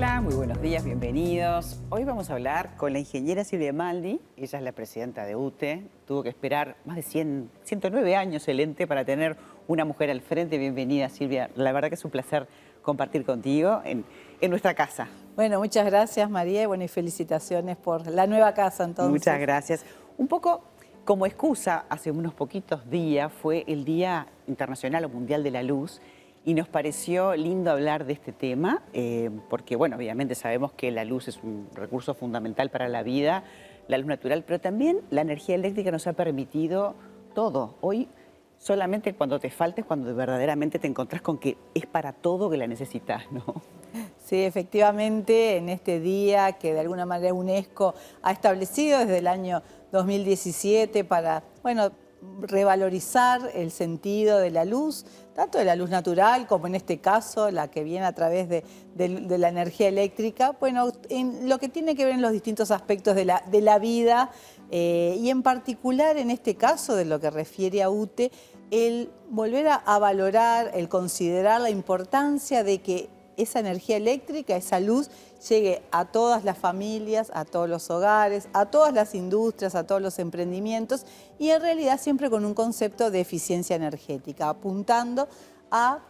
Hola, muy buenos días, bienvenidos. Hoy vamos a hablar con la ingeniera Silvia Maldi. Ella es la presidenta de UTE. Tuvo que esperar más de 100, 109 años el ente para tener una mujer al frente. Bienvenida, Silvia. La verdad que es un placer compartir contigo en, en nuestra casa. Bueno, muchas gracias, María. Y bueno, y felicitaciones por la nueva casa, entonces. Muchas gracias. Un poco como excusa, hace unos poquitos días fue el Día Internacional o Mundial de la Luz y nos pareció lindo hablar de este tema, eh, porque bueno, obviamente sabemos que la luz es un recurso fundamental para la vida, la luz natural, pero también la energía eléctrica nos ha permitido todo. Hoy solamente cuando te faltes, cuando verdaderamente te encontrás con que es para todo que la necesitas, ¿no? Sí, efectivamente, en este día que de alguna manera UNESCO ha establecido desde el año 2017 para, bueno, revalorizar el sentido de la luz, tanto de la luz natural como en este caso la que viene a través de, la energía eléctrica, bueno, en lo que tiene que ver en los distintos aspectos de la, vida eh, y en particular en este caso de lo que refiere a UTE, el volver a valorar, el considerar la importancia de que esa energía eléctrica, esa luz, llegue a todas las familias, a todos los hogares, a todas las industrias, a todos los emprendimientos y en realidad siempre con un concepto de eficiencia energética, apuntando a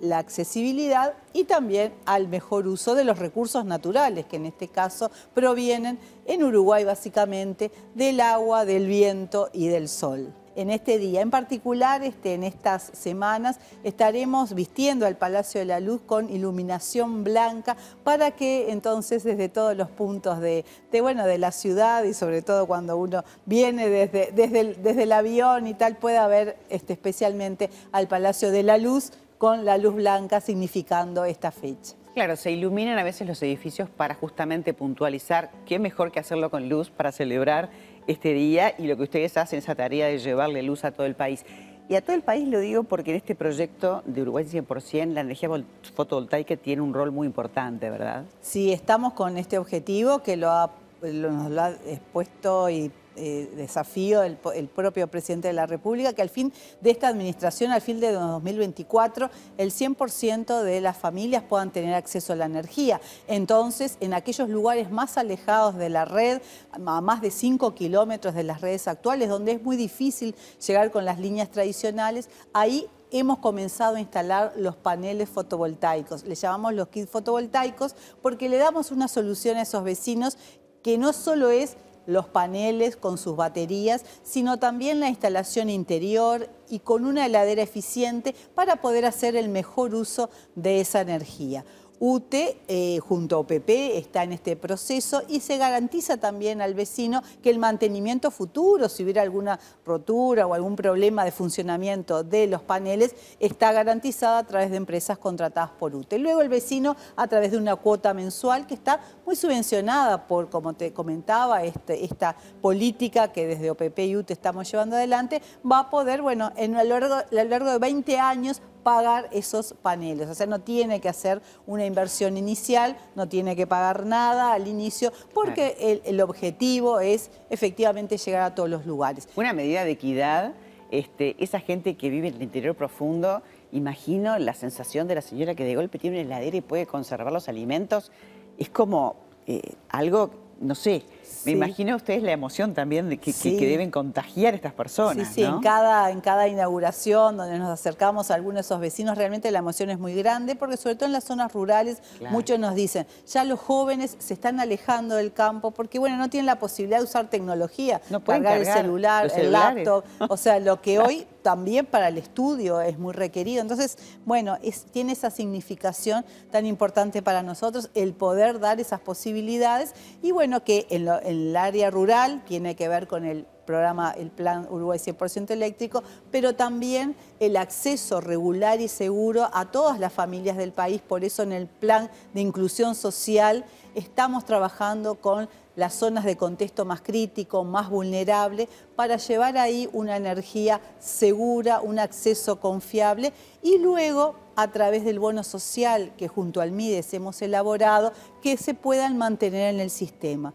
la accesibilidad y también al mejor uso de los recursos naturales, que en este caso provienen en Uruguay básicamente del agua, del viento y del sol en este día. En particular, este, en estas semanas, estaremos vistiendo al Palacio de la Luz con iluminación blanca para que entonces desde todos los puntos de, bueno, de la ciudad y sobre todo cuando uno viene desde, desde, el, desde el avión y tal, pueda ver este, especialmente al Palacio de la Luz con la luz blanca significando esta fecha. Claro, se iluminan a veces los edificios para justamente puntualizar qué mejor que hacerlo con luz para celebrar este día y lo que ustedes hacen, esa tarea de llevarle luz a todo el país. Y a todo el país lo digo porque en este proyecto de Uruguay 100% la energía fotovoltaica tiene un rol muy importante, ¿verdad? Sí, estamos con este objetivo que lo ha, nos lo ha expuesto y eh, desafío el, propio presidente de la República, que al fin de esta administración, al fin de 2024, el 100% de las familias puedan tener acceso a la energía. Entonces, en aquellos lugares más alejados de la red, a más de 5 kilómetros de las redes actuales, donde es muy difícil llegar con las líneas tradicionales, ahí hemos comenzado a instalar los paneles fotovoltaicos. Le llamamos los kits fotovoltaicos porque le damos una solución a esos vecinos que no solo es los paneles con sus baterías, sino también la instalación interior y con una heladera eficiente para poder hacer el mejor uso de esa energía. UTE eh, junto a OPP está en este proceso y se garantiza también al vecino que el mantenimiento futuro, si hubiera alguna rotura o algún problema de funcionamiento de los paneles, está garantizada a través de empresas contratadas por UTE. Luego el vecino a través de una cuota mensual que está muy subvencionada por, como te comentaba, este, esta política que desde OPP y UTE estamos llevando adelante, va a poder, bueno, en a lo largo de 20 años pagar esos paneles. O sea, no tiene que hacer una inversión inicial, no tiene que pagar nada al inicio, porque el, objetivo es efectivamente llegar a todos los lugares. Una medida de equidad, este, esa gente que vive en el interior profundo, imagino la sensación de la señora que de golpe tiene una heladera y puede conservar los alimentos, es como eh, algo, no sé, me imagino a ustedes la emoción también de que, deben contagiar a estas personas. Sí, sí, en, cada, en cada inauguración donde nos acercamos a algunos de esos vecinos, realmente la emoción es muy grande, porque sobre todo en las zonas rurales, muchos nos dicen, ya los jóvenes se están alejando del campo porque, bueno, no tienen la posibilidad de usar tecnología, no pueden cargar, el celular, el laptop, o sea, lo que hoy también para el estudio es muy requerido. Entonces, bueno, tiene esa significación tan importante para nosotros el poder dar esas posibilidades y bueno, que en, en el área rural, tiene que ver con el programa, el plan Uruguay 100% eléctrico, pero también el acceso regular y seguro a todas las familias del país. Por eso en el plan de inclusión social estamos trabajando con las zonas de contexto más crítico, más vulnerable, para llevar ahí una energía segura, un acceso confiable y luego a través del bono social que junto al MIDES hemos elaborado, que se puedan mantener en el sistema.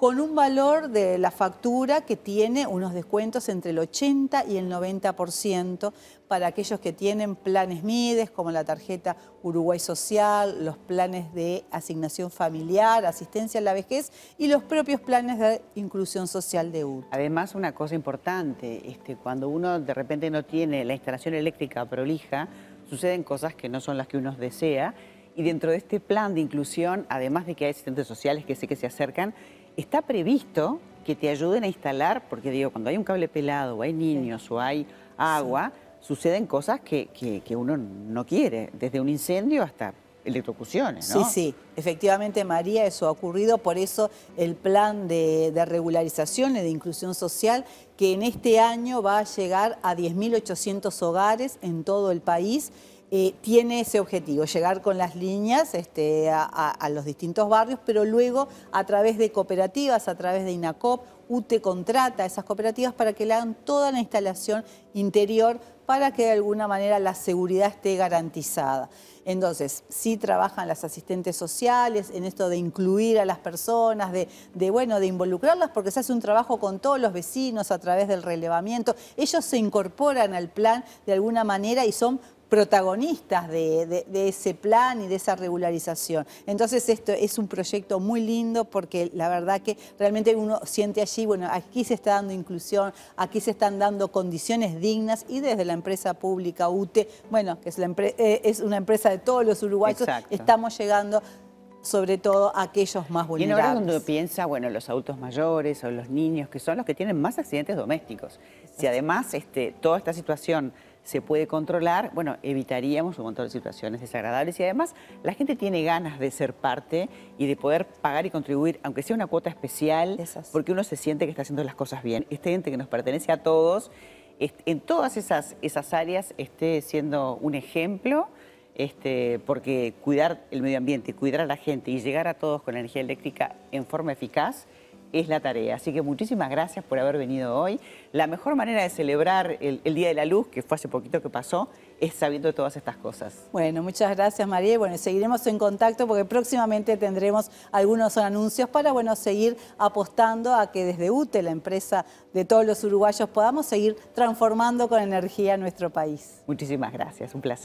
Con un valor de la factura que tiene unos descuentos entre el 80 y el 90% para aquellos que tienen planes MIDES como la tarjeta Uruguay Social, los planes de asignación familiar, asistencia a la vejez y los propios planes de inclusión social de UT. Además, una cosa importante, este, cuando uno de repente no tiene la instalación eléctrica prolija, suceden cosas que no son las que uno desea y dentro de este plan de inclusión, además de que hay asistentes sociales que sé que se acercan, está previsto que te ayuden a instalar, porque digo, cuando hay un cable pelado o hay niños o hay agua, suceden cosas que, uno no quiere, desde un incendio hasta electrocuciones, ¿no? Sí, sí, efectivamente María, eso ha ocurrido, por eso el plan de, de regularización y de inclusión social, que en este año va a llegar a 10.800 hogares en todo el país, eh, tiene ese objetivo, llegar con las líneas este, a, los distintos barrios, pero luego a través de cooperativas, a través de INACOP, UTE contrata a esas cooperativas para que le hagan toda la instalación interior para que de alguna manera la seguridad esté garantizada. Entonces, sí trabajan las asistentes sociales en esto de incluir a las personas, de, de, bueno, de involucrarlas, porque se hace un trabajo con todos los vecinos a través del relevamiento. Ellos se incorporan al plan de alguna manera y son protagonistas de, ese plan y de esa regularización. Entonces esto es un proyecto muy lindo porque la verdad que realmente uno siente allí, bueno, aquí se está dando inclusión, aquí se están dando condiciones dignas y desde la empresa pública UTE, bueno, que es, eh, es una empresa de todos los uruguayos, estamos llegando sobre todo a aquellos más vulnerables. Y ahora cuando uno piensa, bueno, los adultos mayores o los niños, que son los que tienen más accidentes domésticos. Si además este, toda esta situación se puede controlar, bueno, evitaríamos un montón de situaciones desagradables y además la gente tiene ganas de ser parte y de poder pagar y contribuir, aunque sea una cuota especial, porque uno se siente que está haciendo las cosas bien. Este ente que nos pertenece a todos, en todas esas, esas áreas esté siendo un ejemplo, este, porque cuidar el medio ambiente, cuidar a la gente y llegar a todos con energía eléctrica en forma eficaz es la tarea. Así que muchísimas gracias por haber venido hoy. La mejor manera de celebrar el, Día de la Luz, que fue hace poquito que pasó, es sabiendo todas estas cosas. Bueno, muchas gracias María. Bueno, seguiremos en contacto porque próximamente tendremos algunos anuncios para bueno, seguir apostando a que desde UTE, la empresa de todos los uruguayos, podamos seguir transformando con energía nuestro país. Muchísimas gracias, un placer.